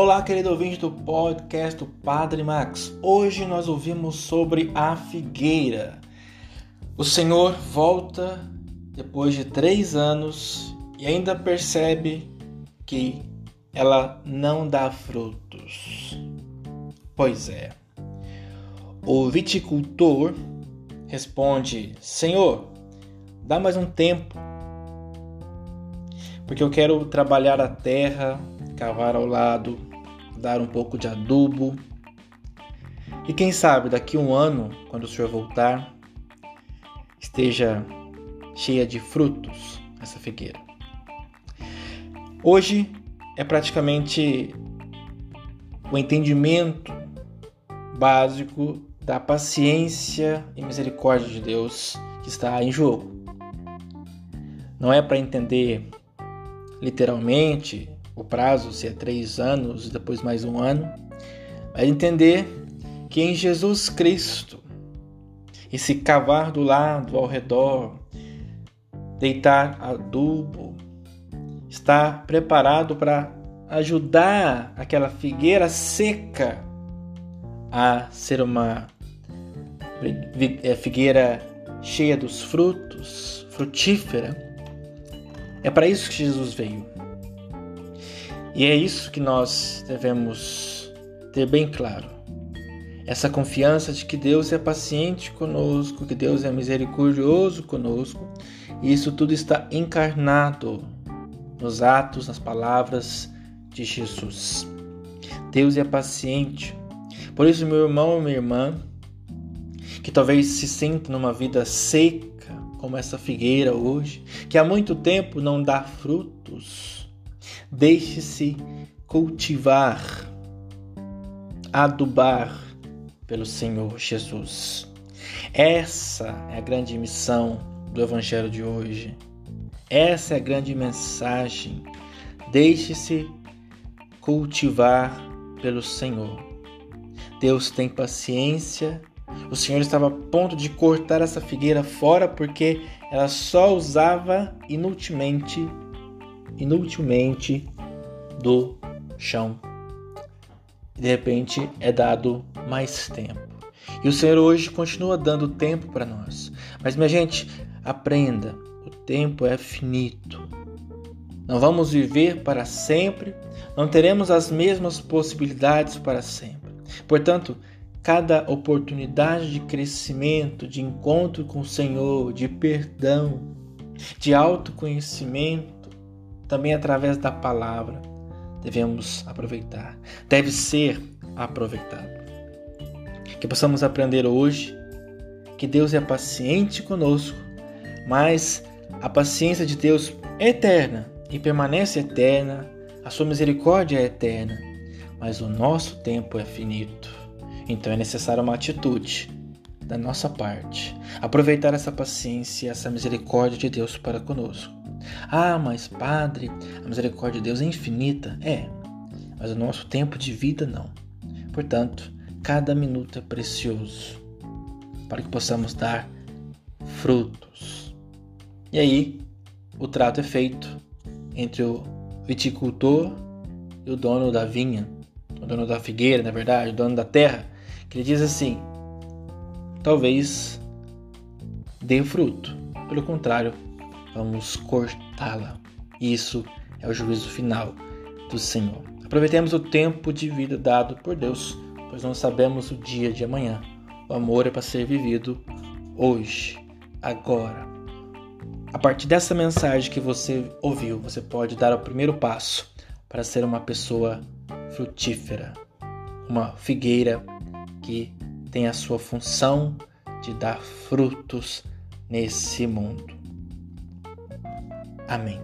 Olá, querido ouvinte do podcast do Padre Max. Hoje nós ouvimos sobre a figueira. O Senhor volta depois de três anos e ainda percebe que ela não dá frutos. Pois é. O viticultor responde: Senhor, dá mais um tempo, porque eu quero trabalhar a terra cavar ao lado, dar um pouco de adubo. E quem sabe daqui um ano, quando o senhor voltar, esteja cheia de frutos essa figueira. Hoje é praticamente o entendimento básico da paciência e misericórdia de Deus que está em jogo. Não é para entender literalmente o prazo, se é três anos depois mais um ano, vai entender que em Jesus Cristo, esse cavar do lado, ao redor, deitar adubo, está preparado para ajudar aquela figueira seca a ser uma é, figueira cheia dos frutos, frutífera. É para isso que Jesus veio. E é isso que nós devemos ter bem claro. Essa confiança de que Deus é paciente conosco, que Deus é misericordioso conosco, e isso tudo está encarnado nos atos, nas palavras de Jesus. Deus é paciente. Por isso, meu irmão e minha irmã, que talvez se sinta numa vida seca, como essa figueira hoje, que há muito tempo não dá frutos, Deixe-se cultivar, adubar pelo Senhor Jesus. Essa é a grande missão do Evangelho de hoje. Essa é a grande mensagem. Deixe-se cultivar pelo Senhor. Deus tem paciência. O Senhor estava a ponto de cortar essa figueira fora porque ela só usava inutilmente inutilmente do chão. De repente é dado mais tempo. E o Senhor hoje continua dando tempo para nós. Mas minha gente, aprenda, o tempo é finito. Não vamos viver para sempre, não teremos as mesmas possibilidades para sempre. Portanto, cada oportunidade de crescimento, de encontro com o Senhor, de perdão, de autoconhecimento, também através da palavra, devemos aproveitar, deve ser aproveitado. Que possamos aprender hoje que Deus é paciente conosco, mas a paciência de Deus é eterna e permanece eterna, a sua misericórdia é eterna, mas o nosso tempo é finito. Então é necessária uma atitude da nossa parte, aproveitar essa paciência, essa misericórdia de Deus para conosco ah, mas Padre, a misericórdia de Deus é infinita. É, mas o nosso tempo de vida não. Portanto, cada minuto é precioso para que possamos dar frutos. E aí, o trato é feito entre o viticultor e o dono da vinha, o dono da figueira, na verdade, o dono da terra, que ele diz assim: talvez dê fruto, pelo contrário, vamos cortá-la. Isso é o juízo final do Senhor. Aproveitemos o tempo de vida dado por Deus, pois não sabemos o dia de amanhã. O amor é para ser vivido hoje, agora. A partir dessa mensagem que você ouviu, você pode dar o primeiro passo para ser uma pessoa frutífera, uma figueira que tem a sua função de dar frutos nesse mundo. Amém.